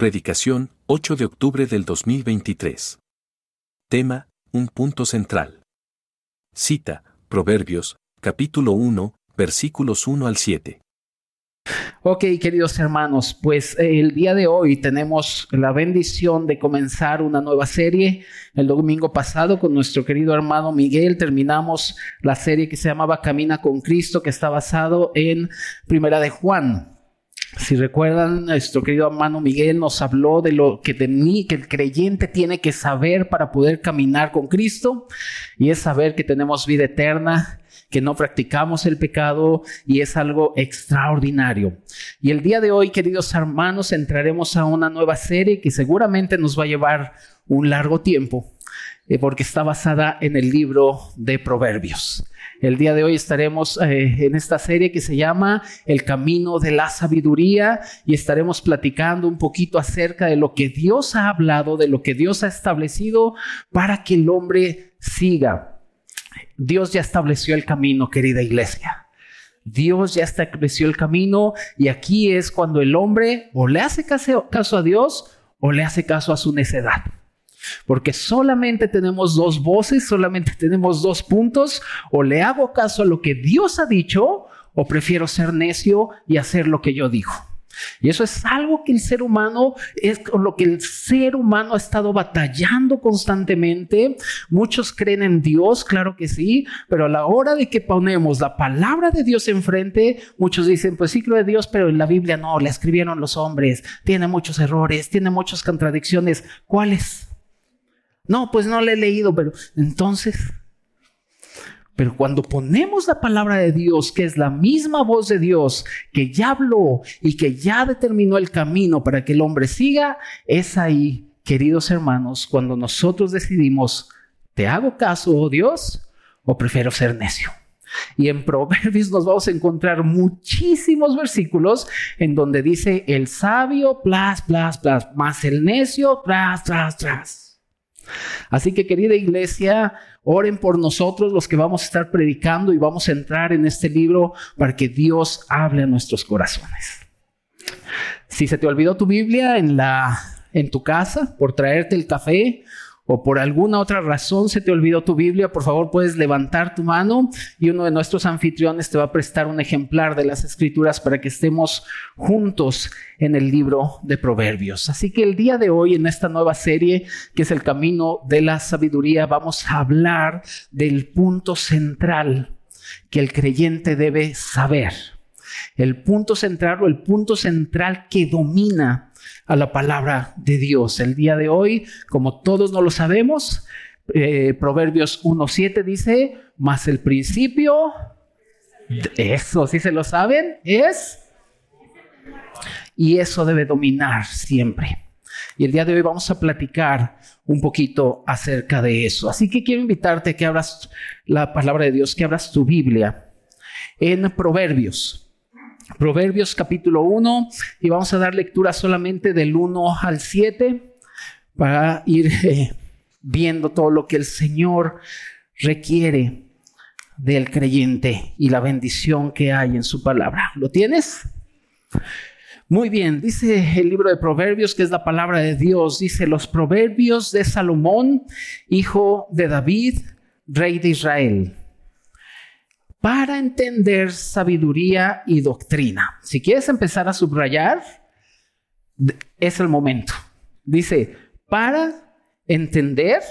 Predicación, 8 de octubre del 2023. Tema, un punto central. Cita, Proverbios, capítulo 1, versículos 1 al 7. Ok, queridos hermanos, pues eh, el día de hoy tenemos la bendición de comenzar una nueva serie. El domingo pasado con nuestro querido hermano Miguel terminamos la serie que se llamaba Camina con Cristo, que está basado en Primera de Juan. Si recuerdan, nuestro querido hermano Miguel nos habló de lo que que el creyente tiene que saber para poder caminar con Cristo, y es saber que tenemos vida eterna, que no practicamos el pecado y es algo extraordinario. Y el día de hoy, queridos hermanos, entraremos a una nueva serie que seguramente nos va a llevar un largo tiempo, eh, porque está basada en el libro de Proverbios. El día de hoy estaremos eh, en esta serie que se llama El Camino de la Sabiduría y estaremos platicando un poquito acerca de lo que Dios ha hablado, de lo que Dios ha establecido para que el hombre siga. Dios ya estableció el camino, querida iglesia. Dios ya estableció el camino y aquí es cuando el hombre o le hace caso, a Dios o le hace caso a su necedad. Porque solamente tenemos dos voces, solamente tenemos dos puntos, o le hago caso a lo que Dios ha dicho, o prefiero ser necio y hacer lo que yo digo. Y eso es algo que el ser humano es con lo que el ser humano ha estado batallando constantemente. Muchos creen en Dios, claro que sí, pero a la hora de que ponemos la palabra de Dios enfrente, muchos dicen, pues sí creo en Dios, pero en la Biblia no, la escribieron los hombres, tiene muchos errores, tiene muchas contradicciones. ¿Cuáles? No, pues no le he leído, pero entonces, pero cuando ponemos la palabra de Dios, que es la misma voz de Dios, que ya habló y que ya determinó el camino para que el hombre siga, es ahí, queridos hermanos, cuando nosotros decidimos, ¿te hago caso, oh Dios, o prefiero ser necio? Y en Proverbios nos vamos a encontrar muchísimos versículos en donde dice el sabio, más el necio, tras, tras, tras. Así que querida iglesia, oren por nosotros los que vamos a estar predicando y vamos a entrar en este libro para que Dios hable a nuestros corazones. Si se te olvidó tu Biblia en la en tu casa por traerte el café o por alguna otra razón se te olvidó tu Biblia, por favor puedes levantar tu mano y uno de nuestros anfitriones te va a prestar un ejemplar de las escrituras para que estemos juntos en el libro de Proverbios. Así que el día de hoy en esta nueva serie que es el camino de la sabiduría vamos a hablar del punto central que el creyente debe saber. El punto central o el punto central que domina a la palabra de Dios. El día de hoy, como todos no lo sabemos, eh, Proverbios 1.7 dice, más el principio, eso si se lo saben, es... Y eso debe dominar siempre. Y el día de hoy vamos a platicar un poquito acerca de eso. Así que quiero invitarte a que abras la palabra de Dios, que abras tu Biblia en Proverbios. Proverbios capítulo 1 y vamos a dar lectura solamente del 1 al 7 para ir eh, viendo todo lo que el Señor requiere del creyente y la bendición que hay en su palabra. ¿Lo tienes? Muy bien, dice el libro de Proverbios, que es la palabra de Dios, dice los Proverbios de Salomón, hijo de David, rey de Israel para entender sabiduría y doctrina. Si quieres empezar a subrayar, es el momento. Dice, para entender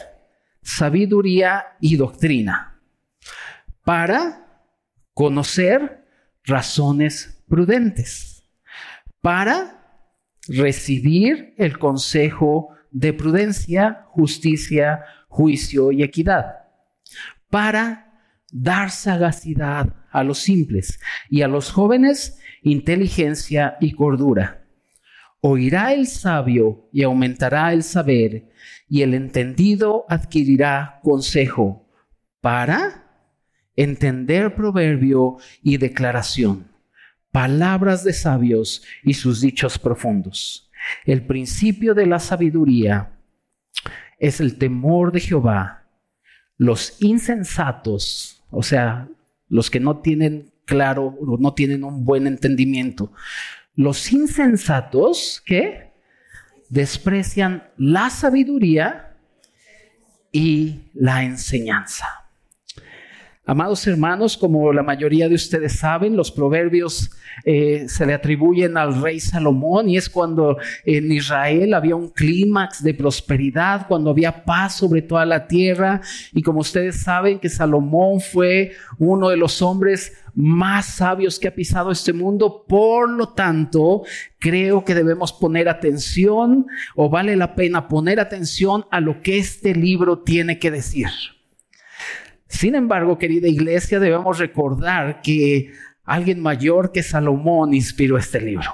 sabiduría y doctrina. Para conocer razones prudentes. Para recibir el consejo de prudencia, justicia, juicio y equidad. Para dar sagacidad a los simples y a los jóvenes inteligencia y cordura. Oirá el sabio y aumentará el saber, y el entendido adquirirá consejo para entender proverbio y declaración, palabras de sabios y sus dichos profundos. El principio de la sabiduría es el temor de Jehová. Los insensatos o sea, los que no tienen claro o no tienen un buen entendimiento. Los insensatos, ¿qué? desprecian la sabiduría y la enseñanza. Amados hermanos, como la mayoría de ustedes saben, los proverbios eh, se le atribuyen al rey Salomón y es cuando en Israel había un clímax de prosperidad, cuando había paz sobre toda la tierra y como ustedes saben que Salomón fue uno de los hombres más sabios que ha pisado este mundo, por lo tanto, creo que debemos poner atención o vale la pena poner atención a lo que este libro tiene que decir. Sin embargo, querida iglesia, debemos recordar que alguien mayor que Salomón inspiró este libro.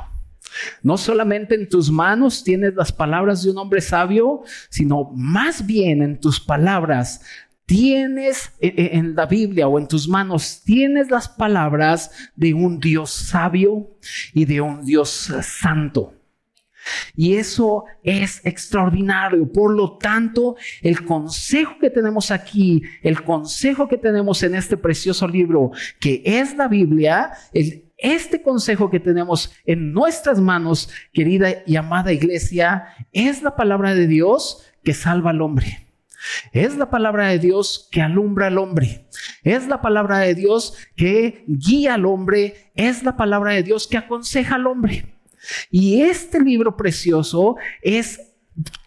No solamente en tus manos tienes las palabras de un hombre sabio, sino más bien en tus palabras tienes e, e, en la Biblia o en tus manos, tienes las palabras de un Dios sabio y de un Dios santo. Y eso es extraordinario. Por lo tanto, el consejo que tenemos aquí, el consejo que tenemos en este precioso libro, que es la Biblia, este consejo que tenemos en nuestras manos, querida y amada iglesia, es la palabra de Dios que salva al hombre. Es la palabra de Dios que alumbra al hombre. Es la palabra de Dios que guía al hombre. Es la palabra de Dios que aconseja al hombre. Y este libro precioso es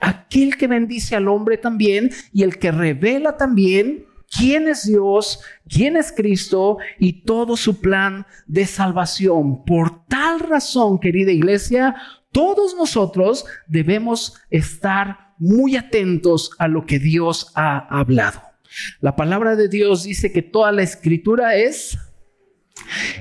aquel que bendice al hombre también y el que revela también quién es Dios, quién es Cristo y todo su plan de salvación. Por tal razón, querida iglesia, todos nosotros debemos estar muy atentos a lo que Dios ha hablado. La palabra de Dios dice que toda la escritura es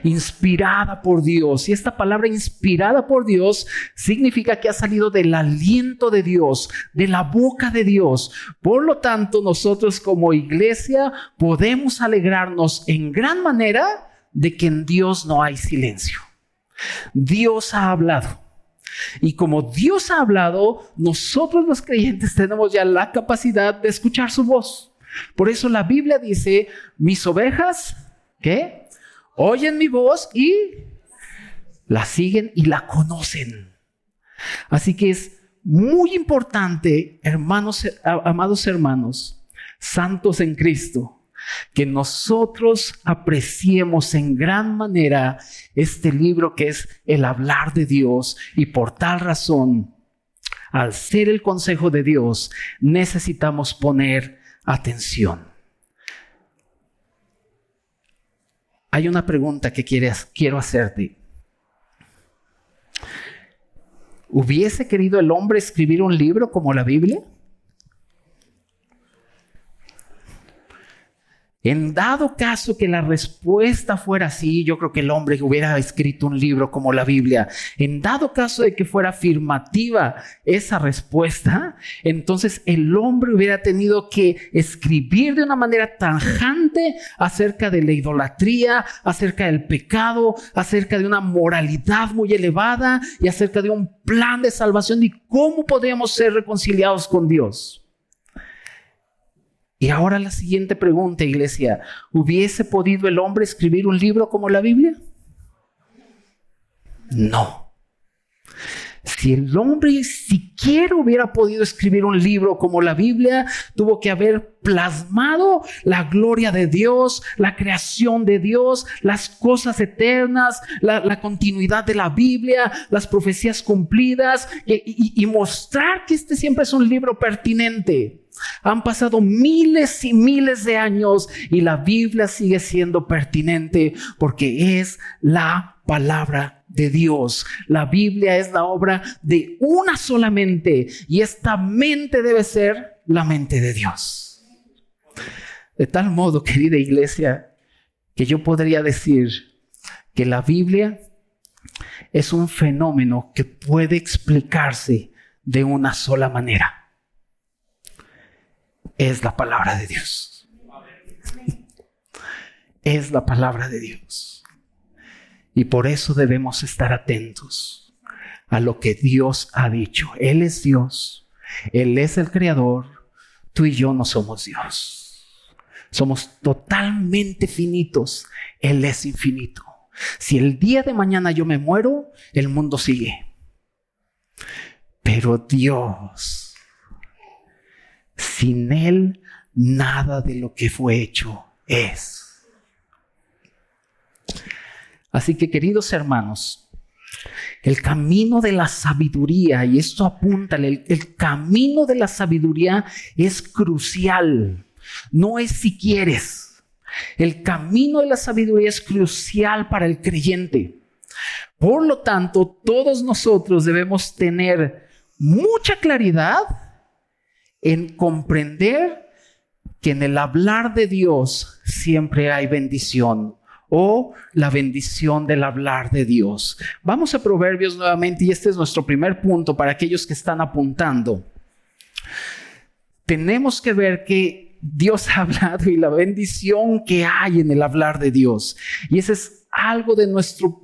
inspirada por Dios. Y esta palabra inspirada por Dios significa que ha salido del aliento de Dios, de la boca de Dios. Por lo tanto, nosotros como iglesia podemos alegrarnos en gran manera de que en Dios no hay silencio. Dios ha hablado. Y como Dios ha hablado, nosotros los creyentes tenemos ya la capacidad de escuchar su voz. Por eso la Biblia dice, mis ovejas, ¿qué? Oyen mi voz y la siguen y la conocen. Así que es muy importante, hermanos, amados hermanos, santos en Cristo, que nosotros apreciemos en gran manera este libro que es el hablar de Dios y por tal razón, al ser el consejo de Dios, necesitamos poner atención. Hay una pregunta que quiero hacerte. ¿Hubiese querido el hombre escribir un libro como la Biblia? En dado caso que la respuesta fuera así, yo creo que el hombre hubiera escrito un libro como la Biblia. En dado caso de que fuera afirmativa esa respuesta, entonces el hombre hubiera tenido que escribir de una manera tanjante acerca de la idolatría, acerca del pecado, acerca de una moralidad muy elevada y acerca de un plan de salvación y cómo podemos ser reconciliados con Dios. Y ahora la siguiente pregunta, iglesia. ¿Hubiese podido el hombre escribir un libro como la Biblia? No. Si el hombre siquiera hubiera podido escribir un libro como la Biblia, tuvo que haber plasmado la gloria de Dios, la creación de Dios, las cosas eternas, la, continuidad de la Biblia, las profecías cumplidas y mostrar que este siempre es un libro pertinente. Han pasado miles y miles de años y la Biblia sigue siendo pertinente porque es la palabra de Dios. La Biblia es la obra de una sola mente y esta mente debe ser la mente de Dios. De tal modo, querida iglesia, que yo podría decir que la Biblia es un fenómeno que puede explicarse de una sola manera es la palabra de Dios. Es la palabra de Dios. Y por eso debemos estar atentos a lo que Dios ha dicho. Él es Dios. Él es el creador. Tú y yo no somos Dios. Somos totalmente finitos. Él es infinito. Si el día de mañana yo me muero, el mundo sigue. Pero Dios, sin Él, nada de lo que fue hecho es. Así que queridos hermanos, el camino de la sabiduría, y esto apunta, el, el, camino de la sabiduría es crucial, no es si quieres. El camino de la sabiduría es crucial para el creyente. Por lo tanto, todos nosotros debemos tener mucha claridad en comprender que en el hablar de Dios siempre hay bendición o la bendición del hablar de Dios. Vamos a Proverbios nuevamente y este es nuestro primer punto para aquellos que están apuntando. Tenemos que ver que Dios ha hablado y la bendición que hay en el hablar de Dios. Y ese es algo de nuestro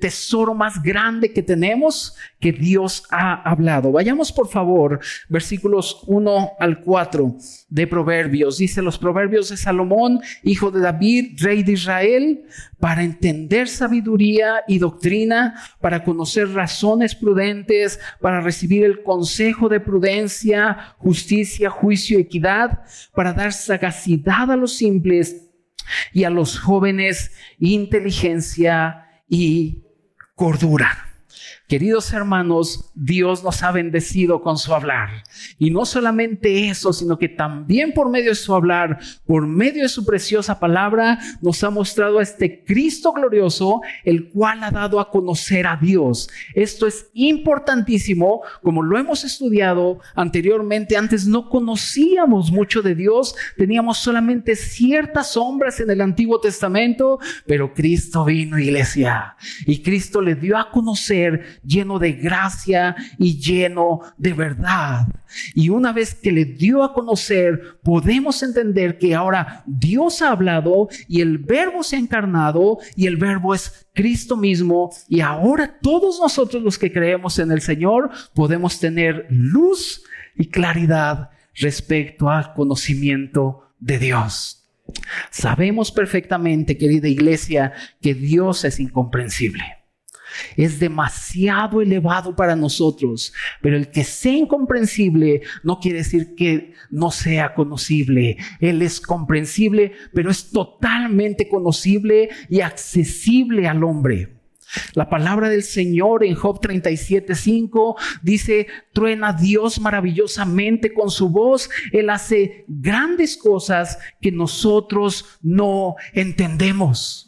tesoro más grande que tenemos que Dios ha hablado. Vayamos por favor, versículos 1 al 4 de Proverbios. Dice los Proverbios de Salomón, hijo de David, rey de Israel, para entender sabiduría y doctrina, para conocer razones prudentes, para recibir el consejo de prudencia, justicia, juicio, equidad, para dar sagacidad a los simples y a los jóvenes inteligencia y cordura. Queridos hermanos, Dios nos ha bendecido con su hablar. Y no solamente eso, sino que también por medio de su hablar, por medio de su preciosa palabra, nos ha mostrado a este Cristo glorioso, el cual ha dado a conocer a Dios. Esto es importantísimo, como lo hemos estudiado anteriormente. Antes no conocíamos mucho de Dios, teníamos solamente ciertas sombras en el Antiguo Testamento, pero Cristo vino, iglesia, y Cristo le dio a conocer lleno de gracia y lleno de verdad. Y una vez que le dio a conocer, podemos entender que ahora Dios ha hablado y el verbo se ha encarnado y el verbo es Cristo mismo. Y ahora todos nosotros los que creemos en el Señor podemos tener luz y claridad respecto al conocimiento de Dios. Sabemos perfectamente, querida iglesia, que Dios es incomprensible es demasiado elevado para nosotros, pero el que sea incomprensible no quiere decir que no sea conocible. Él es comprensible, pero es totalmente conocible y accesible al hombre. La palabra del Señor en Job 37:5 dice, truena Dios maravillosamente con su voz, Él hace grandes cosas que nosotros no entendemos.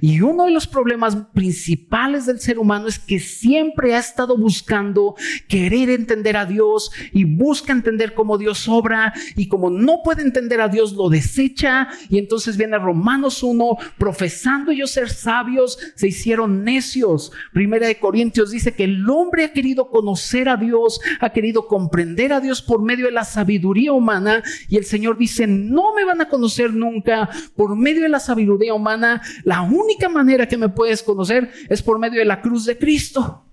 Y uno de los problemas principales del ser humano es que siempre ha estado buscando querer entender a Dios y busca entender cómo Dios obra. Y como no puede entender a Dios lo desecha. Y entonces viene Romanos 1 profesando ellos ser sabios se hicieron necios. Primera de Corintios dice que el hombre ha querido conocer a Dios, ha querido comprender a Dios por medio de la sabiduría humana. Y el Señor dice no me van a conocer nunca por medio de la sabiduría humana. La única manera que me puedes conocer es por medio de la cruz de Cristo.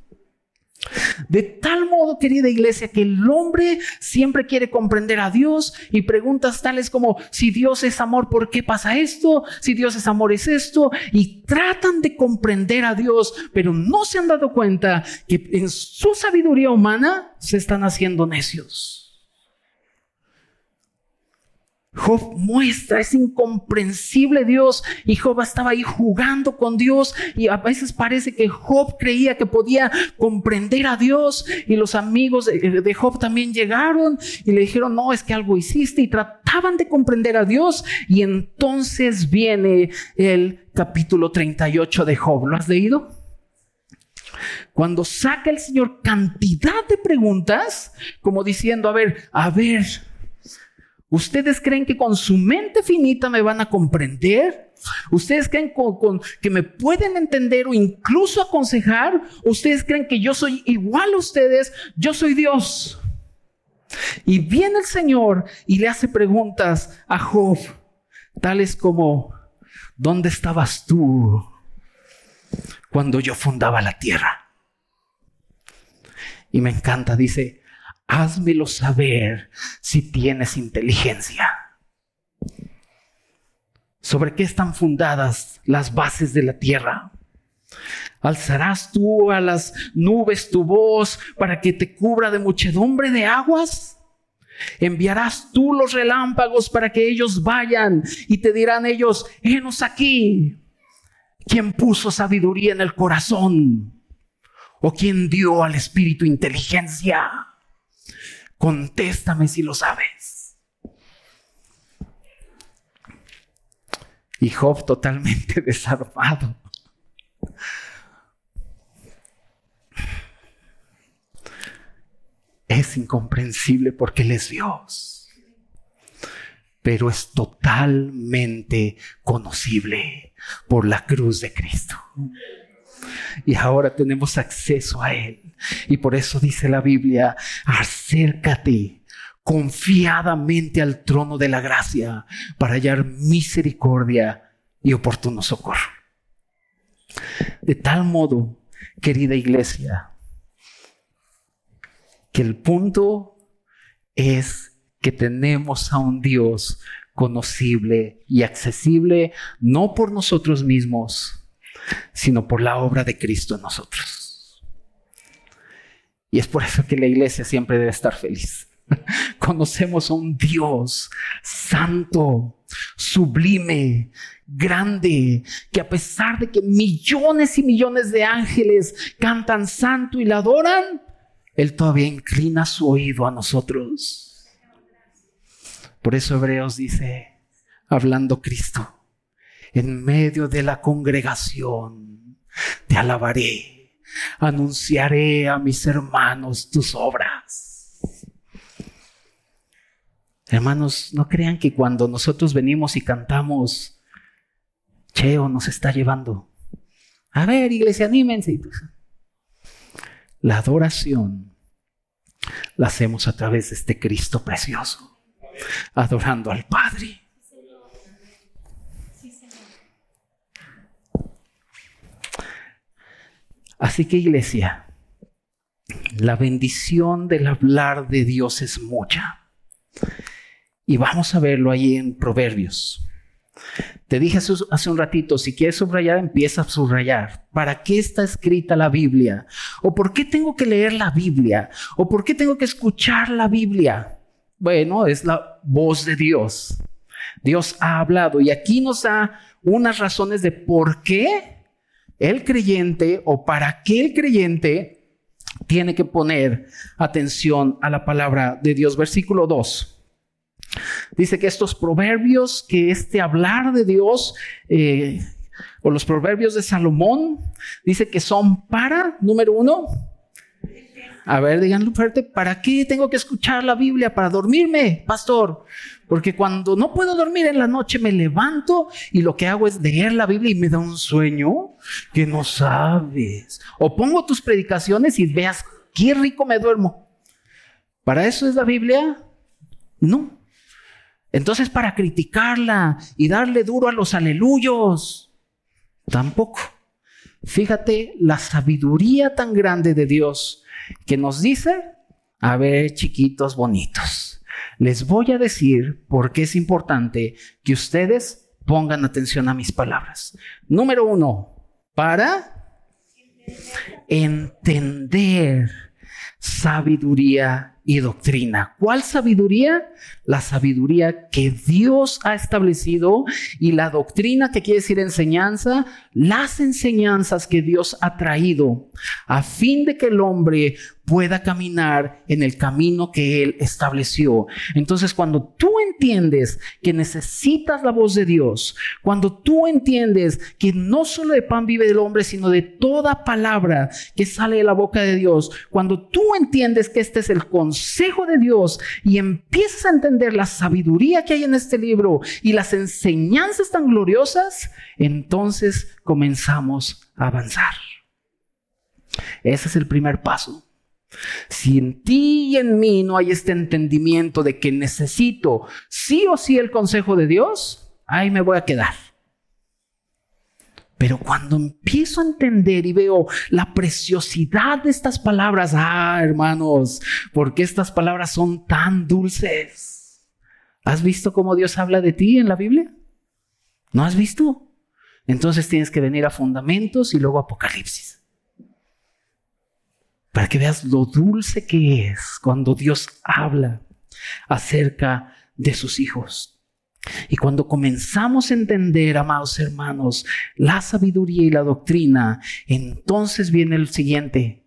De tal modo, querida iglesia, que el hombre siempre quiere comprender a Dios y preguntas tales como, si Dios es amor, ¿por qué pasa esto? Si Dios es amor, es esto. Y tratan de comprender a Dios, pero no se han dado cuenta que en su sabiduría humana se están haciendo necios. Job muestra, es incomprensible Dios. Y Job estaba ahí jugando con Dios. Y a veces parece que Job creía que podía comprender a Dios. Y los amigos de Job también llegaron y le dijeron, no, es que algo hiciste y trataban de comprender a Dios. Y entonces viene el capítulo 38 de Job. ¿Lo has leído? Cuando saca el Señor cantidad de preguntas, como diciendo, a ver, a ver, ¿Ustedes creen que con su mente finita me van a comprender? ¿Ustedes creen que me pueden entender o incluso aconsejar? ¿Ustedes creen que yo soy igual a ustedes? Yo soy Dios. Y viene el Señor y le hace preguntas a Job, tales como, ¿dónde estabas tú cuando yo fundaba la tierra? Y me encanta, dice, házmelo saber si tienes inteligencia. ¿Sobre qué están fundadas las bases de la tierra? ¿Alzarás tú a las nubes tu voz para que te cubra de muchedumbre de aguas? ¿Enviarás tú los relámpagos para que ellos vayan y te dirán ellos, henos aquí? ¿Quién puso sabiduría en el corazón? ¿O quién dio al espíritu inteligencia? Contéstame si lo sabes. Y Job totalmente desarmado. Es incomprensible porque Él es Dios. Pero es totalmente conocible por la cruz de Cristo. Y ahora tenemos acceso a Él. Y por eso dice la Biblia, acércate confiadamente al trono de la gracia para hallar misericordia y oportuno socorro. De tal modo, querida iglesia, que el punto es que tenemos a un Dios conocible y accesible no por nosotros mismos, sino por la obra de Cristo en nosotros. Y es por eso que la iglesia siempre debe estar feliz. Conocemos a un Dios santo, sublime, grande, que a pesar de que millones y millones de ángeles cantan santo y la adoran, Él todavía inclina su oído a nosotros. Por eso Hebreos dice, hablando Cristo, en medio de la congregación, te alabaré, anunciaré a mis hermanos tus obras. Hermanos, no crean que cuando nosotros venimos y cantamos, Cheo nos está llevando. A ver, iglesia, anímense. La adoración la hacemos a través de este Cristo precioso, adorando al Padre. Así que iglesia, la bendición del hablar de Dios es mucha. Y vamos a verlo ahí en Proverbios. Te dije hace un ratito, si quieres subrayar, empieza a subrayar. ¿Para qué está escrita la Biblia? ¿O por qué tengo que leer la Biblia? ¿O por qué tengo que escuchar la Biblia? Bueno, es la voz de Dios. Dios ha hablado y aquí nos da unas razones de por qué el creyente o para qué el creyente tiene que poner atención a la palabra de Dios. Versículo 2. Dice que estos proverbios, que este hablar de Dios, eh, o los proverbios de Salomón, dice que son para, número uno, a ver, díganlo fuerte, ¿para qué tengo que escuchar la Biblia? Para dormirme, pastor. Porque cuando no puedo dormir en la noche me levanto y lo que hago es leer la Biblia y me da un sueño que no sabes. O pongo tus predicaciones y veas qué rico me duermo. ¿Para eso es la Biblia? No. Entonces, para criticarla y darle duro a los aleluyos, tampoco. Fíjate la sabiduría tan grande de Dios que nos dice, a ver, chiquitos bonitos, les voy a decir por qué es importante que ustedes pongan atención a mis palabras. Número uno, para entender sabiduría y doctrina. ¿Cuál sabiduría? La sabiduría que Dios ha establecido y la doctrina que quiere decir enseñanza, las enseñanzas que Dios ha traído a fin de que el hombre pueda caminar en el camino que Él estableció. Entonces, cuando tú entiendes que necesitas la voz de Dios, cuando tú entiendes que no solo de pan vive el hombre, sino de toda palabra que sale de la boca de Dios, cuando tú entiendes que este es el consejo de Dios y empiezas a entender la sabiduría que hay en este libro y las enseñanzas tan gloriosas, entonces comenzamos a avanzar. Ese es el primer paso. Si en ti y en mí no hay este entendimiento de que necesito sí o sí el consejo de Dios, ahí me voy a quedar. Pero cuando empiezo a entender y veo la preciosidad de estas palabras, ah, hermanos, ¿por qué estas palabras son tan dulces? ¿Has visto cómo Dios habla de ti en la Biblia? ¿No has visto? entonces tienes que venir a fundamentos y luego Apocalipsis. Para que veas lo dulce que es cuando Dios habla acerca de sus hijos. Y cuando comenzamos a entender, amados hermanos, la sabiduría y la doctrina, entonces viene el siguiente.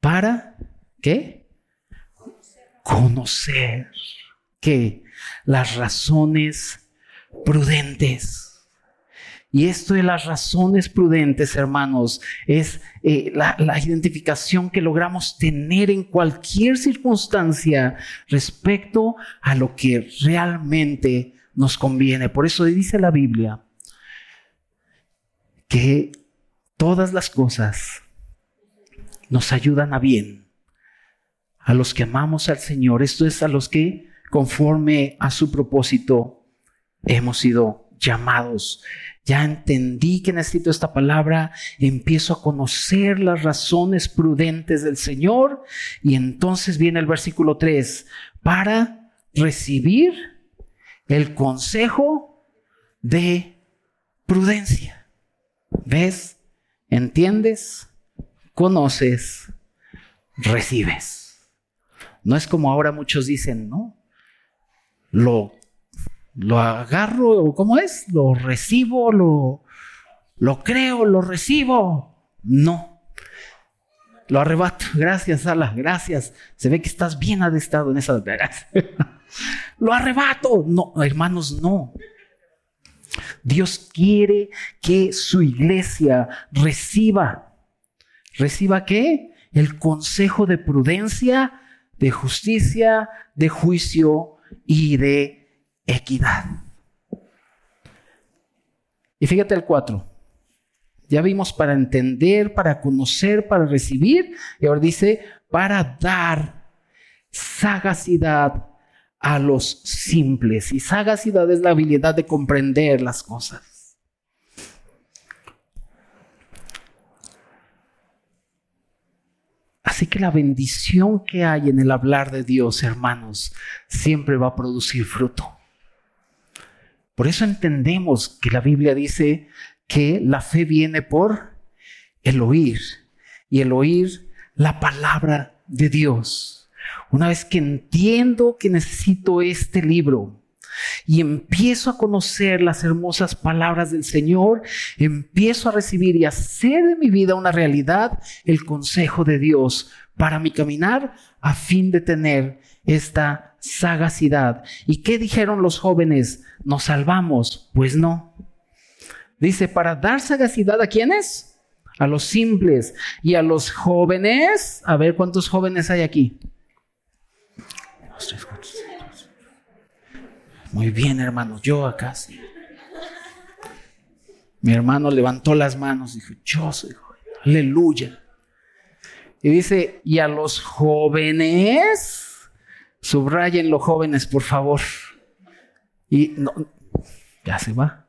¿Para qué? Conocer que las razones prudentes. Y esto de las razones prudentes, hermanos, es eh, la, la identificación que logramos tener en cualquier circunstancia respecto a lo que realmente nos conviene. Por eso dice la Biblia que todas las cosas nos ayudan a bien. A los que amamos al Señor, esto es a los que conforme a su propósito hemos sido llamados. Ya entendí que necesito esta palabra, empiezo a conocer las razones prudentes del Señor y entonces viene el versículo 3, para recibir el consejo de prudencia. ¿Ves? ¿Entiendes? Conoces, recibes. No es como ahora muchos dicen, ¿no? Lo lo agarro, ¿cómo es? Lo recibo, lo, lo creo, lo recibo. No. Lo arrebato. Gracias, Ala. Gracias. Se ve que estás bien adestrado en esas veras. lo arrebato. No, hermanos, no. Dios quiere que su iglesia reciba. ¿Reciba qué? El consejo de prudencia, de justicia, de juicio y de equidad. Y fíjate el 4. Ya vimos para entender, para conocer, para recibir. Y ahora dice, para dar sagacidad a los simples. Y sagacidad es la habilidad de comprender las cosas. Así que la bendición que hay en el hablar de Dios, hermanos, siempre va a producir fruto. Por eso entendemos que la Biblia dice que la fe viene por el oír y el oír la palabra de Dios. Una vez que entiendo que necesito este libro y empiezo a conocer las hermosas palabras del Señor, empiezo a recibir y hacer de mi vida una realidad el consejo de Dios para mi caminar a fin de tener esta sagacidad. ¿Y qué dijeron los jóvenes? ¿Nos salvamos? Pues no. Dice, para dar sagacidad a quiénes? A los simples y a los jóvenes. A ver cuántos jóvenes hay aquí. Muy bien, hermanos. Yo acá sí. Mi hermano levantó las manos y dijo, yo soy joven. Aleluya. Y dice, y a los jóvenes Subrayen los jóvenes, por favor. Y no, ya se va.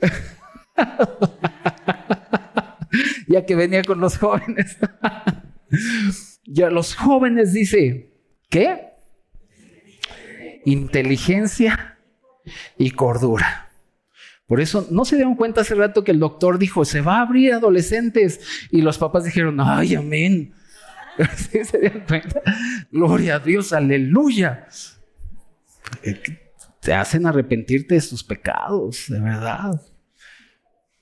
ya que venía con los jóvenes. ya los jóvenes dice, ¿qué? Inteligencia y cordura. Por eso no se dieron cuenta hace rato que el doctor dijo, se va a abrir adolescentes. Y los papás dijeron, ay, amén. se cuenta? Gloria a Dios, aleluya. Eh, te hacen arrepentirte de sus pecados, de verdad.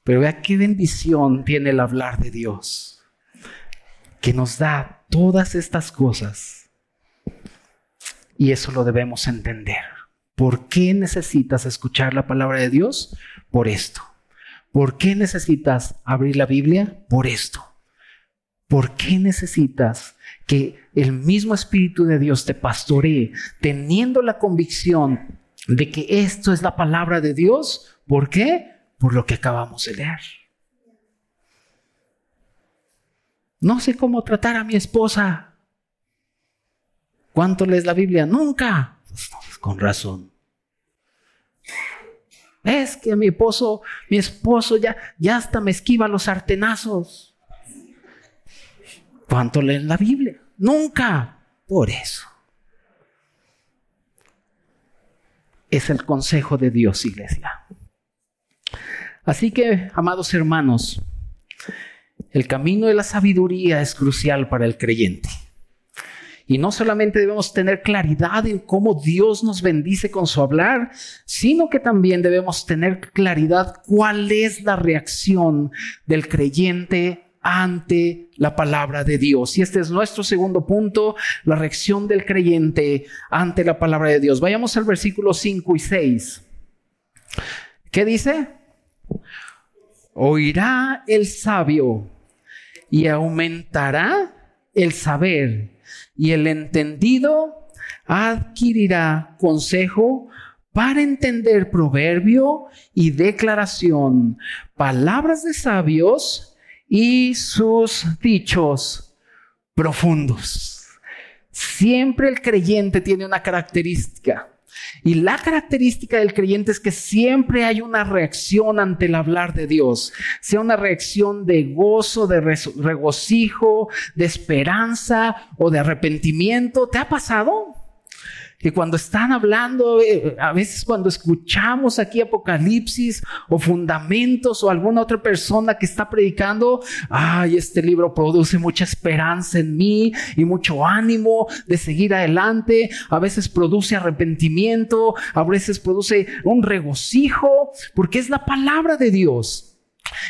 Pero vea qué bendición tiene el hablar de Dios, que nos da todas estas cosas. Y eso lo debemos entender. ¿Por qué necesitas escuchar la palabra de Dios? Por esto. ¿Por qué necesitas abrir la Biblia? Por esto. ¿Por qué necesitas que el mismo Espíritu de Dios te pastoree teniendo la convicción de que esto es la palabra de Dios? ¿Por qué? Por lo que acabamos de leer. No sé cómo tratar a mi esposa. ¿Cuánto lees la Biblia? Nunca. Pues, con razón. Es que mi esposo, mi esposo ya, ya hasta me esquiva los artenazos. ¿Cuánto leen la Biblia? Nunca. Por eso. Es el consejo de Dios, iglesia. Así que, amados hermanos, el camino de la sabiduría es crucial para el creyente. Y no solamente debemos tener claridad en cómo Dios nos bendice con su hablar, sino que también debemos tener claridad cuál es la reacción del creyente ante la palabra de Dios. Y este es nuestro segundo punto, la reacción del creyente ante la palabra de Dios. Vayamos al versículo 5 y 6. ¿Qué dice? Oirá el sabio y aumentará el saber y el entendido adquirirá consejo para entender proverbio y declaración, palabras de sabios y sus dichos profundos. Siempre el creyente tiene una característica y la característica del creyente es que siempre hay una reacción ante el hablar de Dios, sea una reacción de gozo, de regocijo, de esperanza o de arrepentimiento. ¿Te ha pasado? Que cuando están hablando, eh, a veces cuando escuchamos aquí Apocalipsis o Fundamentos o alguna otra persona que está predicando, ay, este libro produce mucha esperanza en mí y mucho ánimo de seguir adelante, a veces produce arrepentimiento, a veces produce un regocijo, porque es la palabra de Dios.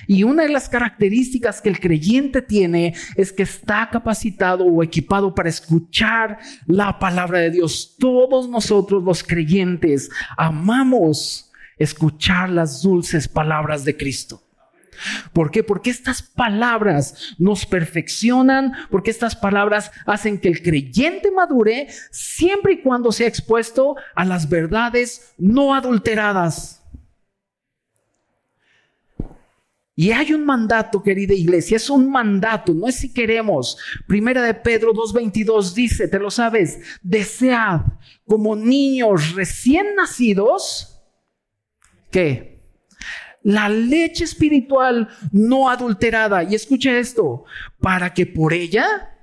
Y una de las características que el creyente tiene es que está capacitado o equipado para escuchar la palabra de Dios. Todos nosotros los creyentes amamos escuchar las dulces palabras de Cristo. ¿Por qué? Porque estas palabras nos perfeccionan, porque estas palabras hacen que el creyente madure siempre y cuando sea expuesto a las verdades no adulteradas Y hay un mandato, querida iglesia, es un mandato, no es si queremos. Primera de Pedro 2.22 dice, te lo sabes, desead como niños recién nacidos, ¿qué? La leche espiritual no adulterada. Y escucha esto, para que por ella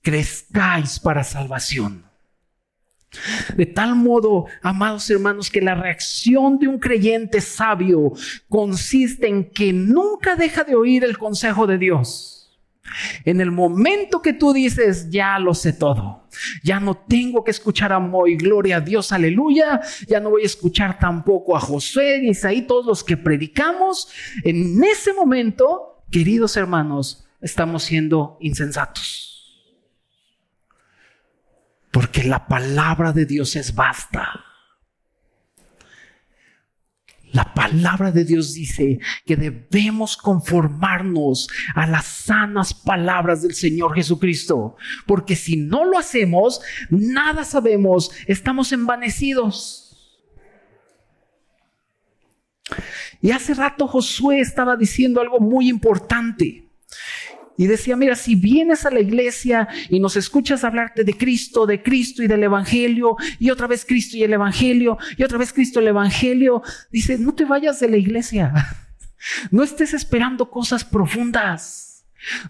crezcáis para salvación. De tal modo, amados hermanos, que la reacción de un creyente sabio consiste en que nunca deja de oír el consejo de Dios. En el momento que tú dices, ya lo sé todo, ya no tengo que escuchar a Moy, gloria a Dios, aleluya, ya no voy a escuchar tampoco a José, Isaí, todos los que predicamos, en ese momento, queridos hermanos, estamos siendo insensatos. Porque la palabra de Dios es basta. La palabra de Dios dice que debemos conformarnos a las sanas palabras del Señor Jesucristo, porque si no lo hacemos, nada sabemos, estamos envanecidos. Y hace rato Josué estaba diciendo algo muy importante. Y decía, mira, si vienes a la iglesia y nos escuchas hablarte de Cristo, de Cristo y del Evangelio, y otra vez Cristo y el Evangelio, y otra vez Cristo y el Evangelio, dice, no te vayas de la iglesia. No estés esperando cosas profundas.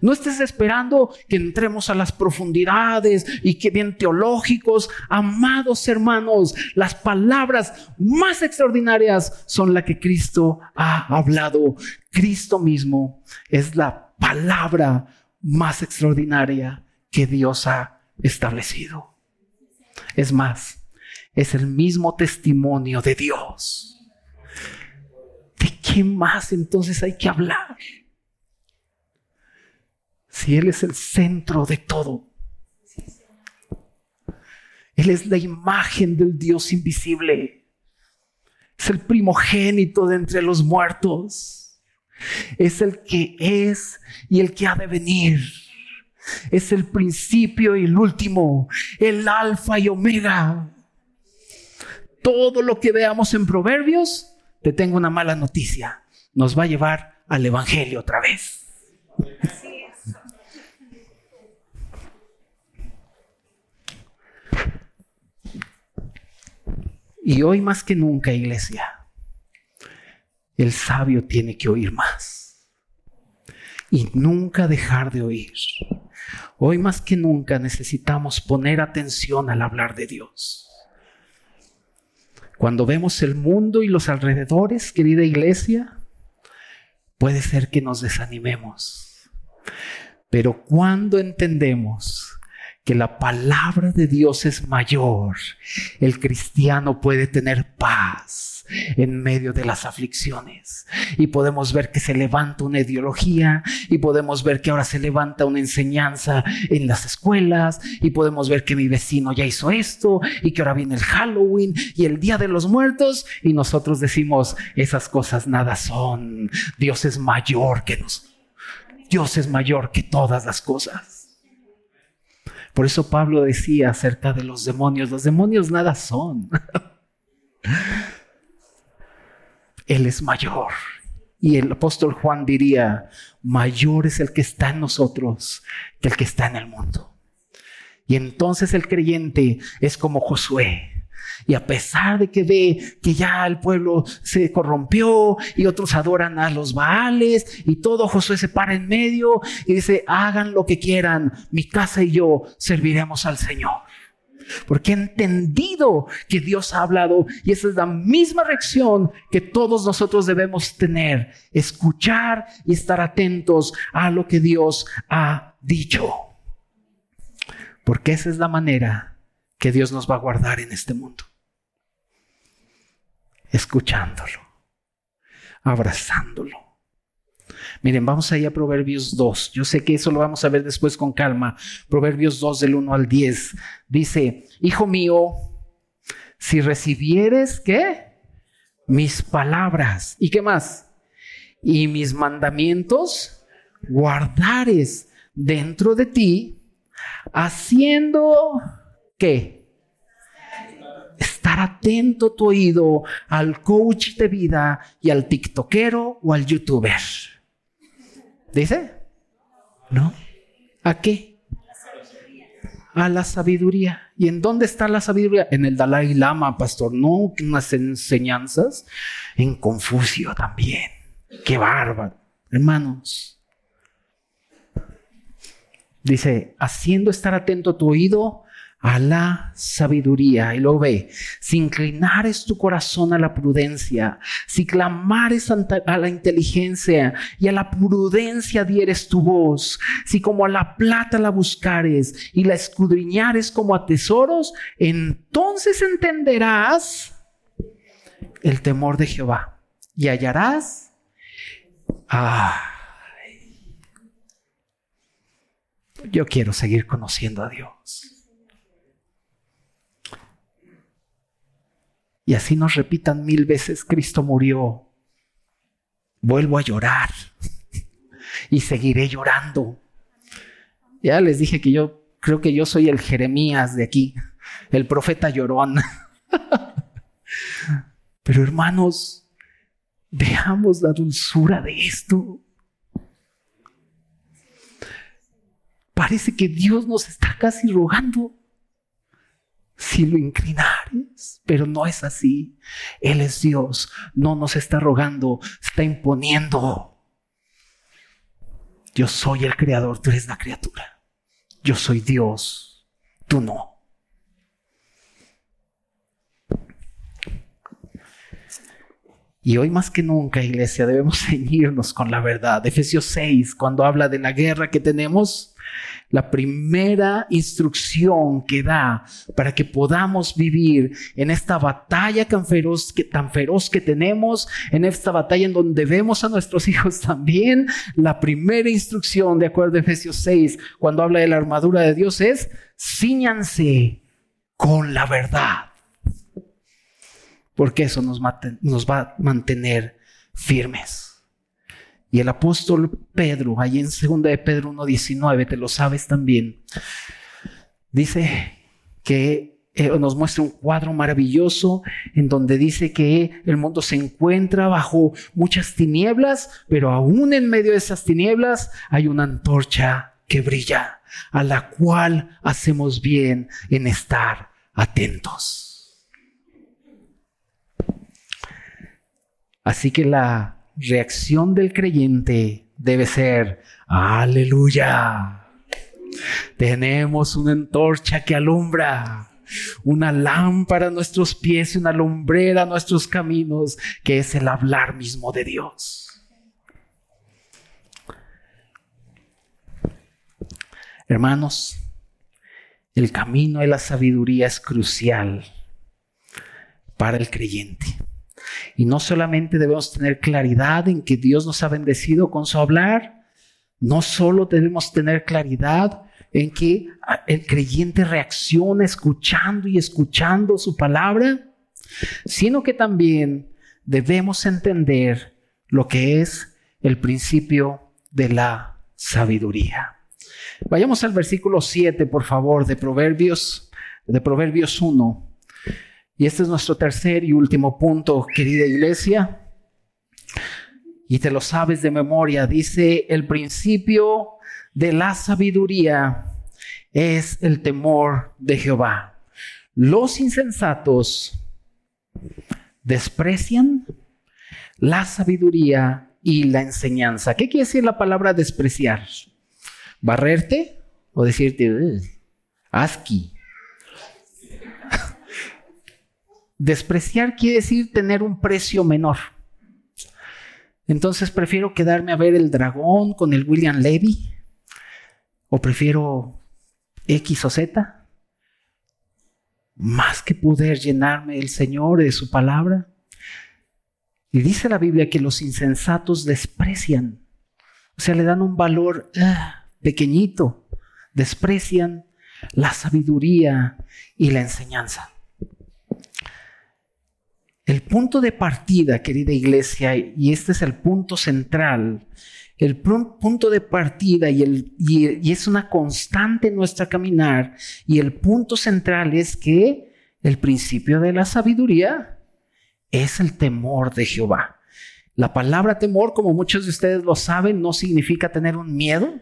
No estés esperando que entremos a las profundidades y que bien teológicos. Amados hermanos, las palabras más extraordinarias son las que Cristo ha hablado. Cristo mismo es la palabra más extraordinaria que Dios ha establecido. Es más, es el mismo testimonio de Dios. ¿De qué más entonces hay que hablar? Si Él es el centro de todo. Él es la imagen del Dios invisible. Es el primogénito de entre los muertos es el que es y el que ha de venir. Es el principio y el último, el alfa y omega. Todo lo que veamos en Proverbios, te tengo una mala noticia. Nos va a llevar al Evangelio otra vez. Y hoy más que nunca, iglesia, el sabio tiene que oír más y nunca dejar de oír. Hoy más que nunca necesitamos poner atención al hablar de Dios. Cuando vemos el mundo y los alrededores, querida iglesia, puede ser que nos desanimemos. Pero cuando entendemos que la palabra de Dios es mayor, el cristiano puede tener paz en medio de las aflicciones. Y podemos ver que se levanta una ideología y podemos ver que ahora se levanta una enseñanza en las escuelas y podemos ver que mi vecino ya hizo esto y que ahora viene el Halloween y el Día de los Muertos y nosotros decimos, esas cosas nada son. Dios es mayor que nosotros. Dios es mayor que todas las cosas. Por eso Pablo decía acerca de los demonios, los demonios nada son. Él es mayor. Y el apóstol Juan diría, mayor es el que está en nosotros que el que está en el mundo. Y entonces el creyente es como Josué. Y a pesar de que ve que ya el pueblo se corrompió y otros adoran a los Baales y todo, Josué se para en medio y dice, hagan lo que quieran, mi casa y yo serviremos al Señor. Porque he entendido que Dios ha hablado y esa es la misma reacción que todos nosotros debemos tener, escuchar y estar atentos a lo que Dios ha dicho. Porque esa es la manera que Dios nos va a guardar en este mundo. Escuchándolo, abrazándolo. Miren, vamos ahí a Proverbios 2. Yo sé que eso lo vamos a ver después con calma. Proverbios 2 del 1 al 10. Dice, Hijo mío, si recibieres, ¿qué? Mis palabras. ¿Y qué más? Y mis mandamientos guardares dentro de ti, haciendo ¿Qué? Estar atento tu oído al coach de vida y al tiktokero o al youtuber. ¿Dice? ¿No? ¿A qué? A la sabiduría. ¿Y en dónde está la sabiduría? En el Dalai Lama, pastor. No, unas enseñanzas. En Confucio también. Qué bárbaro. Hermanos. Dice, haciendo estar atento tu oído a la sabiduría. Y luego ve, si inclinares tu corazón a la prudencia, si clamares a la inteligencia y a la prudencia dieres tu voz, si como a la plata la buscares y la escudriñares como a tesoros, entonces entenderás el temor de Jehová y hallarás. yo quiero seguir conociendo a Dios. Y así nos repitan mil veces, Cristo murió, vuelvo a llorar y seguiré llorando. Ya les dije que yo creo que yo soy el Jeremías de aquí, el profeta llorón. Pero hermanos, veamos la dulzura de esto. Parece que Dios nos está casi rogando si lo pero no es así. Él es Dios, no nos está rogando, está imponiendo. Yo soy el creador, tú eres la criatura. Yo soy Dios, tú no. Y hoy más que nunca, iglesia, debemos ceñirnos con la verdad. Efesios 6, cuando habla de la guerra que tenemos, la primera instrucción que da para que podamos vivir en esta batalla tan feroz, que, tenemos, en esta batalla en donde vemos a nuestros hijos también, la primera instrucción, de acuerdo a Efesios 6, cuando habla de la armadura de Dios, es ciñanse con la verdad. Porque eso nos va a mantener firmes. Y el apóstol Pedro, ahí en 2 de Pedro 1.19, te lo sabes también, dice que eh, nos muestra un cuadro maravilloso en donde dice que el mundo se encuentra bajo muchas tinieblas, pero aún en medio de esas tinieblas hay una antorcha que brilla, a la cual hacemos bien en estar atentos. Así que la reacción del creyente debe ser, aleluya. Tenemos una antorcha que alumbra, una lámpara a nuestros pies y una lumbrera a nuestros caminos, que es el hablar mismo de Dios. Hermanos, el camino de la sabiduría es crucial para el creyente. Y no solamente debemos tener claridad en que Dios nos ha bendecido con su hablar, no solo debemos tener claridad en que el creyente reacciona escuchando y escuchando su palabra, sino que también debemos entender lo que es el principio de la sabiduría. Vayamos al versículo 7, por favor, de Proverbios, de Proverbios 1. Y este es nuestro tercer y último punto, querida iglesia. Y te lo sabes de memoria. Dice, el principio de la sabiduría es el temor de Jehová. Los insensatos desprecian la sabiduría y la enseñanza. ¿Qué quiere decir la palabra despreciar? ¿Barrerte o decirte, asqui? Despreciar quiere decir tener un precio menor. Entonces prefiero quedarme a ver el dragón con el William Levy. O prefiero X o Z. Más que poder llenarme el Señor de su palabra. Y dice la Biblia que los insensatos desprecian. O sea, le dan un valor ah, pequeñito. Desprecian la sabiduría y la enseñanza. El punto de partida, querida iglesia, y este es el punto central, el punto de partida y, y, es una constante en nuestra caminar, y el punto central es que el principio de la sabiduría es el temor de Jehová. La palabra temor, como muchos de ustedes lo saben, no significa tener un miedo,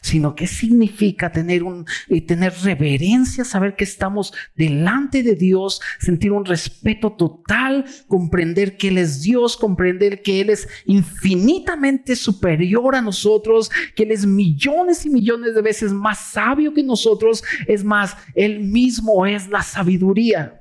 sino que significa tener un y tener reverencia, saber que estamos delante de Dios, sentir un respeto total, comprender que él es Dios, comprender que él es infinitamente superior a nosotros, que él es millones y millones de veces más sabio que nosotros, es más, él mismo es la sabiduría.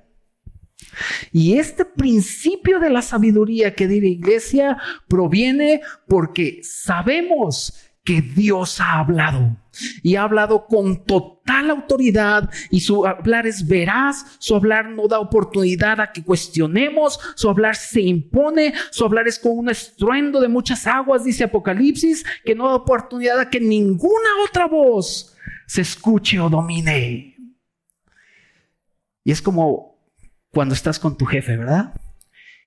Y este principio de la sabiduría que dice iglesia proviene porque sabemos que Dios ha hablado. Y ha hablado con total autoridad y su hablar es veraz, su hablar no da oportunidad a que cuestionemos, su hablar se impone, su hablar es con un estruendo de muchas aguas, dice Apocalipsis, que no da oportunidad a que ninguna otra voz se escuche o domine. Y es como cuando estás con tu jefe, ¿verdad?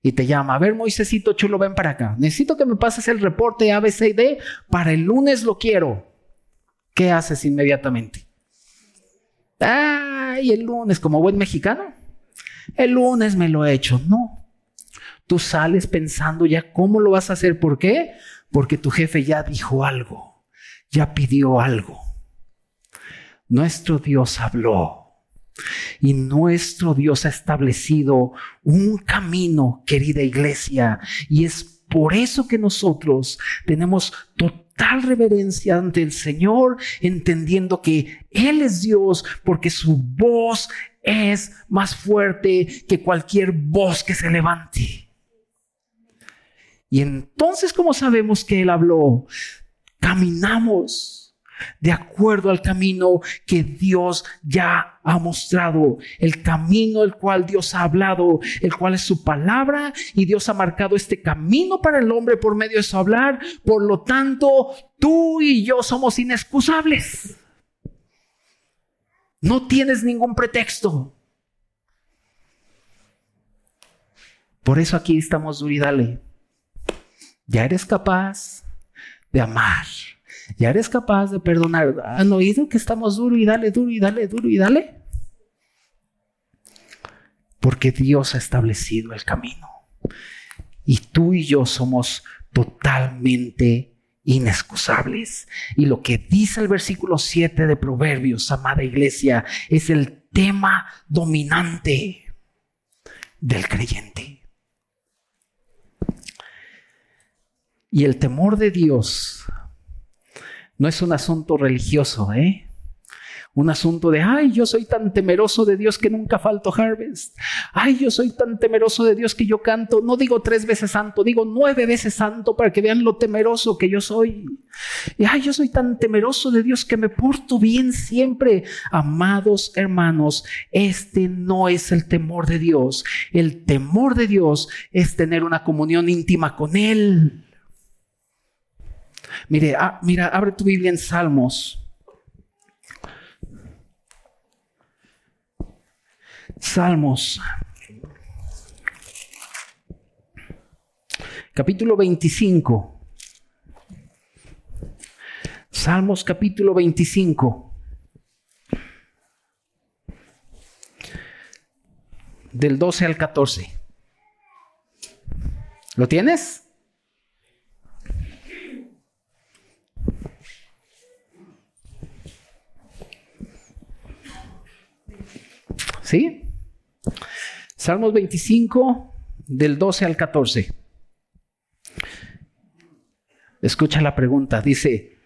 Y te llama, a ver, Moisésito chulo, ven para acá. Necesito que me pases el reporte ABCD, para el lunes lo quiero. ¿Qué haces inmediatamente? Ay, el lunes, como buen mexicano. El lunes me lo he hecho. No. Tú sales pensando ya cómo lo vas a hacer. ¿Por qué? Porque tu jefe ya dijo algo, ya pidió algo. Nuestro Dios habló. Y nuestro Dios ha establecido un camino, querida iglesia, y es por eso que nosotros tenemos total reverencia ante el Señor, entendiendo que Él es Dios, porque su voz es más fuerte que cualquier voz que se levante. Y entonces, como sabemos que Él habló, caminamos de acuerdo al camino que Dios ya ha mostrado, el camino el cual Dios ha hablado, el cual es su palabra y Dios ha marcado este camino para el hombre por medio de su hablar. Por lo tanto, tú y yo somos inexcusables. No tienes ningún pretexto. Por eso aquí estamos duro y dale. Ya eres capaz de amar ¿Ya eres capaz de perdonar? ¿Han oído que estamos duro y dale, duro y dale, duro y dale? Porque Dios ha establecido el camino. Y tú y yo somos totalmente inexcusables. Y lo que dice el versículo 7 de Proverbios, amada iglesia, es el tema dominante del creyente. Y el temor de Dios no es un asunto religioso, ¿eh? un asunto de, ay, yo soy tan temeroso de Dios que nunca falto harvest. Ay, yo soy tan temeroso de Dios que yo canto, no digo tres veces santo, digo nueve veces santo para que vean lo temeroso que yo soy. Y ay, yo soy tan temeroso de Dios que me porto bien siempre. Amados hermanos, este no es el temor de Dios. El temor de Dios es tener una comunión íntima con Él. Mire, ah, mira, abre tu Biblia en Salmos. Salmos. Capítulo 25. Salmos capítulo 25. Del 12 al 14. ¿Lo tienes? Salmos 25, del 12 al 14. Escucha la pregunta. Dice,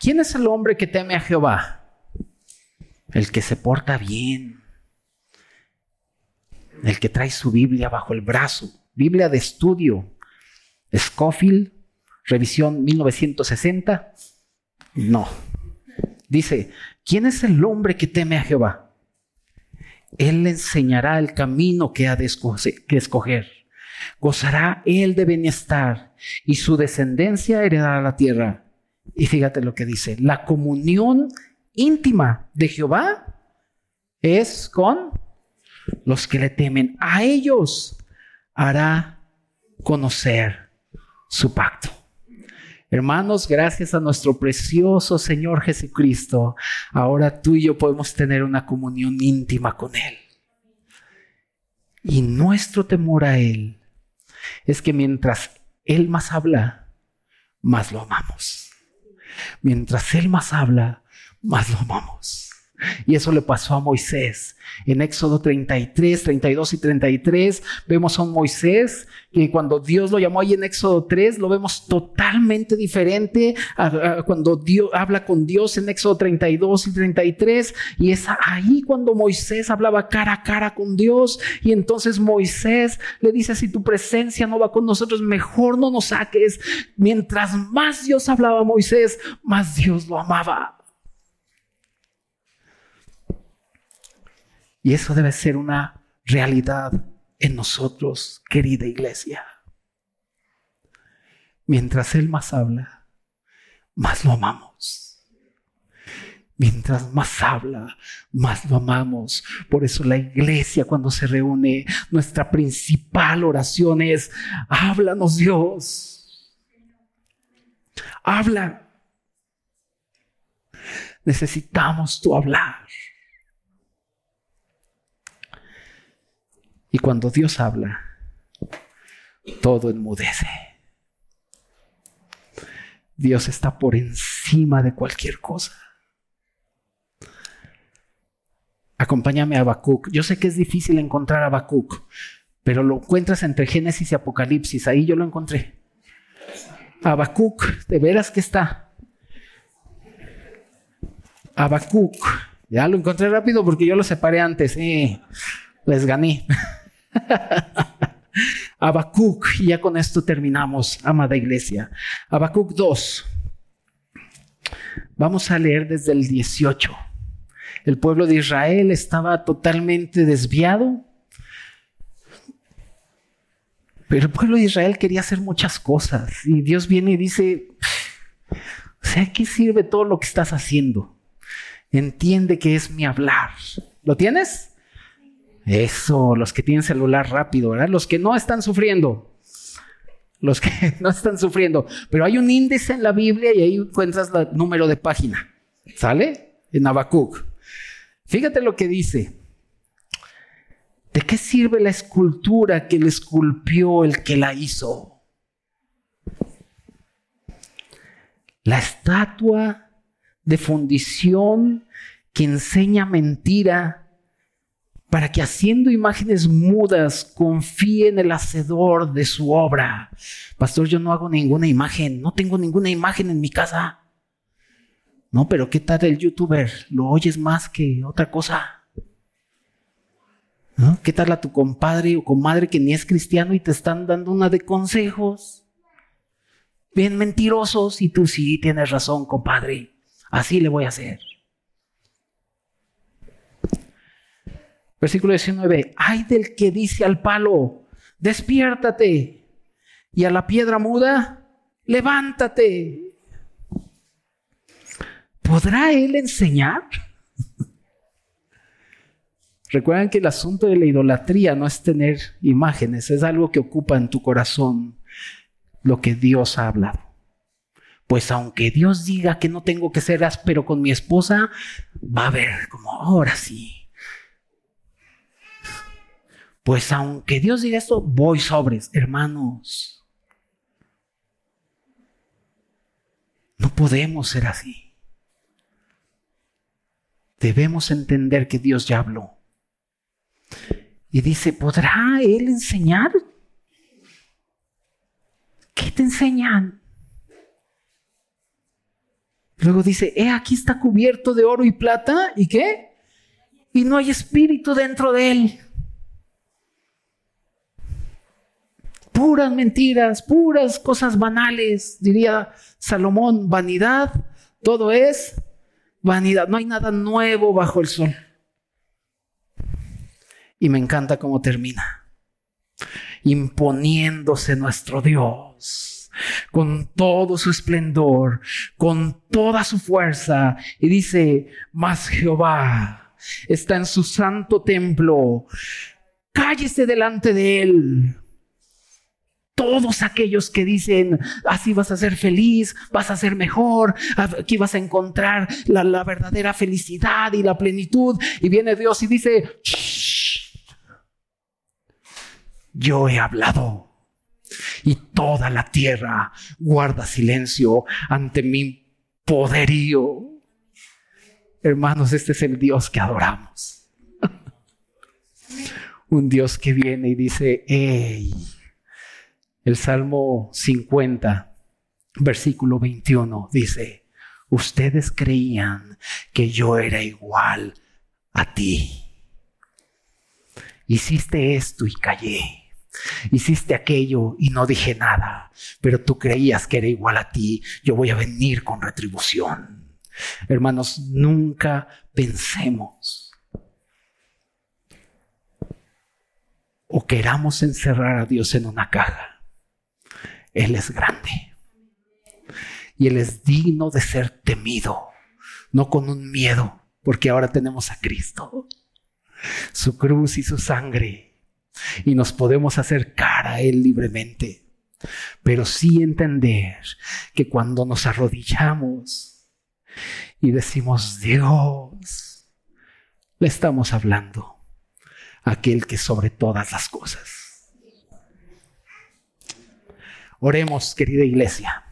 ¿quién es el hombre que teme a Jehová? El que se porta bien. El que trae su Biblia bajo el brazo. Biblia de estudio. Scofield, revisión 1960. No. Dice, ¿quién es el hombre que teme a Jehová? Él le enseñará el camino que ha de escoger. Gozará él de bienestar y su descendencia heredará la tierra. Y fíjate lo que dice, la comunión íntima de Jehová es con los que le temen. A ellos hará conocer su pacto. Hermanos, gracias a nuestro precioso Señor Jesucristo, ahora tú y yo podemos tener una comunión íntima con Él. Y nuestro temor a Él es que mientras Él más habla, más lo amamos. Mientras Él más habla, más lo amamos. Y eso le pasó a Moisés. En Éxodo 33, 32 y 33 vemos a un Moisés que cuando Dios lo llamó ahí en Éxodo 3 lo vemos totalmente diferente cuando Dios habla con Dios en Éxodo 32 y 33 y es ahí cuando Moisés hablaba cara a cara con Dios y entonces Moisés le dice si tu presencia no va con nosotros mejor no nos saques. Mientras más Dios hablaba a Moisés, más Dios lo amaba. Y eso debe ser una realidad en nosotros, querida iglesia. Mientras Él más habla, más lo amamos. Mientras más habla, más lo amamos. Por eso la iglesia cuando se reúne, nuestra principal oración es, háblanos Dios. Habla. Necesitamos tu hablar. Y cuando Dios habla, todo enmudece. Dios está por encima de cualquier cosa. Acompáñame a Habacuc. Yo sé que es difícil encontrar a Habacuc, pero lo encuentras entre Génesis y Apocalipsis. Ahí yo lo encontré. Habacuc, de veras que está. Habacuc. Ya lo encontré rápido porque yo lo separé antes. Eh, les gané. Habacuc, y ya con esto terminamos, amada iglesia. Habacuc 2. Vamos a leer desde el 18. El pueblo de Israel estaba totalmente desviado. Pero el pueblo de Israel quería hacer muchas cosas. Y Dios viene y dice, o sea, ¿qué sirve todo lo que estás haciendo? Entiende que es mi hablar. ¿Lo tienes? Eso, los que tienen celular rápido, ¿verdad? Los que no están sufriendo. Los que no están sufriendo. Pero hay un índice en la Biblia y ahí encuentras el número de página. ¿Sale? En Habacuc. Fíjate lo que dice. ¿De qué sirve la escultura que le esculpió el que la hizo? La estatua de fundición que enseña mentira para que haciendo imágenes mudas confíe en el hacedor de su obra. Pastor, yo no hago ninguna imagen, no tengo ninguna imagen en mi casa. No, pero ¿qué tal el youtuber? ¿Lo oyes más que otra cosa? ¿Qué tal a tu compadre o comadre que ni es cristiano y te están dando una de consejos? Bien mentirosos y tú sí tienes razón, compadre. Así le voy a hacer. Versículo 19. Ay del que dice al palo, despiértate. Y a la piedra muda, levántate. ¿Podrá él enseñar? Recuerden que el asunto de la idolatría no es tener imágenes, es algo que ocupa en tu corazón lo que Dios ha hablado. Pues aunque Dios diga que no tengo que ser áspero con mi esposa, va a haber como ahora sí. Pues aunque Dios diga esto, voy sobres, hermanos. No podemos ser así debemos entender que Dios ya habló. Y dice, ¿podrá Él enseñar? ¿Qué te enseñan? Luego dice, eh, aquí está cubierto de oro y plata, ¿y qué? Y no hay espíritu dentro de él. Puras mentiras, puras cosas banales, diría Salomón, vanidad, todo es vanidad, no hay nada nuevo bajo el sol. Y me encanta cómo termina. Imponiéndose nuestro Dios con todo su esplendor, con toda su fuerza. Y dice, mas Jehová está en su santo templo. Cállese delante de él todos aquellos que dicen, así vas a ser feliz, vas a ser mejor, aquí vas a encontrar la, verdadera felicidad y la plenitud. Y viene Dios y dice, yo he hablado. Y toda la tierra guarda silencio ante mi poderío. Hermanos, este es el Dios que adoramos. Un Dios que viene y dice, hey, el Salmo 50, versículo 21 dice, ustedes creían que yo era igual a ti. Hiciste esto y callé. Hiciste aquello y no dije nada, pero tú creías que era igual a ti. Yo voy a venir con retribución. Hermanos, nunca pensemos o queramos encerrar a Dios en una caja él es grande. Y Él es digno de ser temido, no con un miedo, porque ahora tenemos a Cristo, su cruz y su sangre, y nos podemos acercar a Él libremente. Pero sí entender que cuando nos arrodillamos y decimos Dios, le estamos hablando a aquel que sobre todas las cosas Oremos, querida iglesia.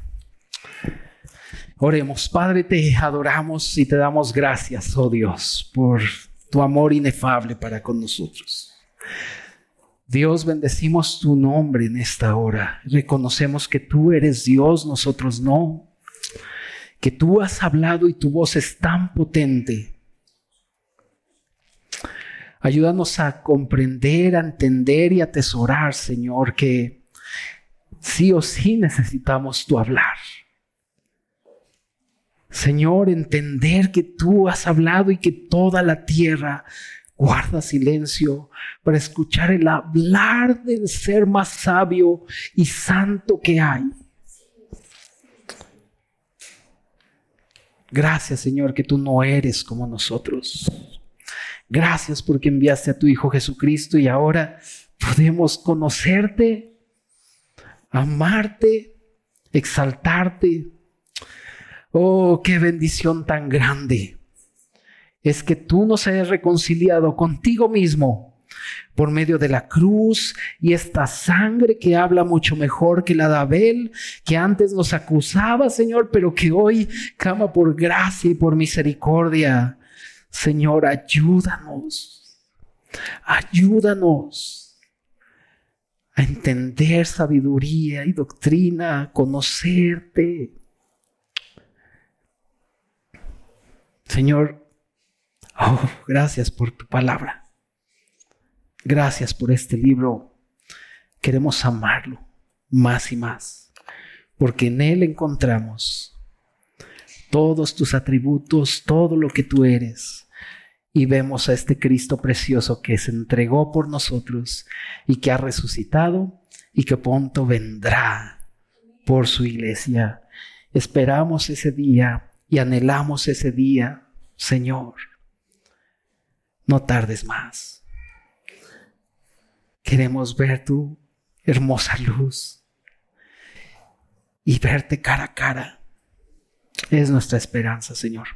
Oremos, Padre, te adoramos y te damos gracias, oh Dios, por tu amor inefable para con nosotros. Dios, bendecimos tu nombre en esta hora. Reconocemos que tú eres Dios, nosotros no. Que tú has hablado y tu voz es tan potente. Ayúdanos a comprender, a entender y a atesorar, Señor, que sí o sí necesitamos tu hablar. Señor, entender que tú has hablado y que toda la tierra guarda silencio para escuchar el hablar del ser más sabio y santo que hay. Gracias, Señor, que tú no eres como nosotros. Gracias porque enviaste a tu Hijo Jesucristo y ahora podemos conocerte amarte, exaltarte. Oh, qué bendición tan grande. Es que tú nos hayas reconciliado contigo mismo por medio de la cruz y esta sangre que habla mucho mejor que la de Abel, que antes nos acusaba, Señor, pero que hoy clama por gracia y por misericordia. Señor, ayúdanos. Ayúdanos a entender sabiduría y doctrina, a conocerte. Señor, oh, gracias por tu palabra. Gracias por este libro. Queremos amarlo más y más, porque en él encontramos todos tus atributos, todo lo que tú eres. Y vemos a este Cristo precioso que se entregó por nosotros y que ha resucitado y que pronto vendrá por su iglesia. Esperamos ese día y anhelamos ese día, Señor. No tardes más. Queremos ver tu hermosa luz y verte cara a cara. Es nuestra esperanza, Señor.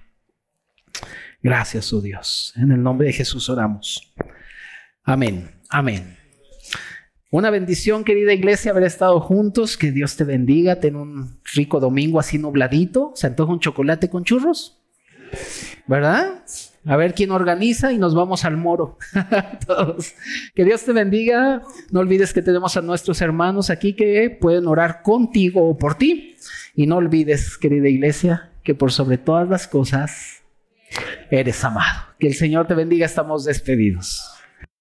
Gracias, oh Dios. En el nombre de Jesús oramos. Amén. Amén. Una bendición, querida iglesia, haber estado juntos. Que Dios te bendiga. Ten un rico domingo así nubladito. ¿Se antoja un chocolate con churros? ¿Verdad? A ver quién organiza y nos vamos al moro. Que Dios te bendiga. No olvides que tenemos a nuestros hermanos aquí que pueden orar contigo o por ti. Y no olvides, querida iglesia, que por sobre todas las cosas eres amado. Que el Señor te bendiga. Estamos despedidos.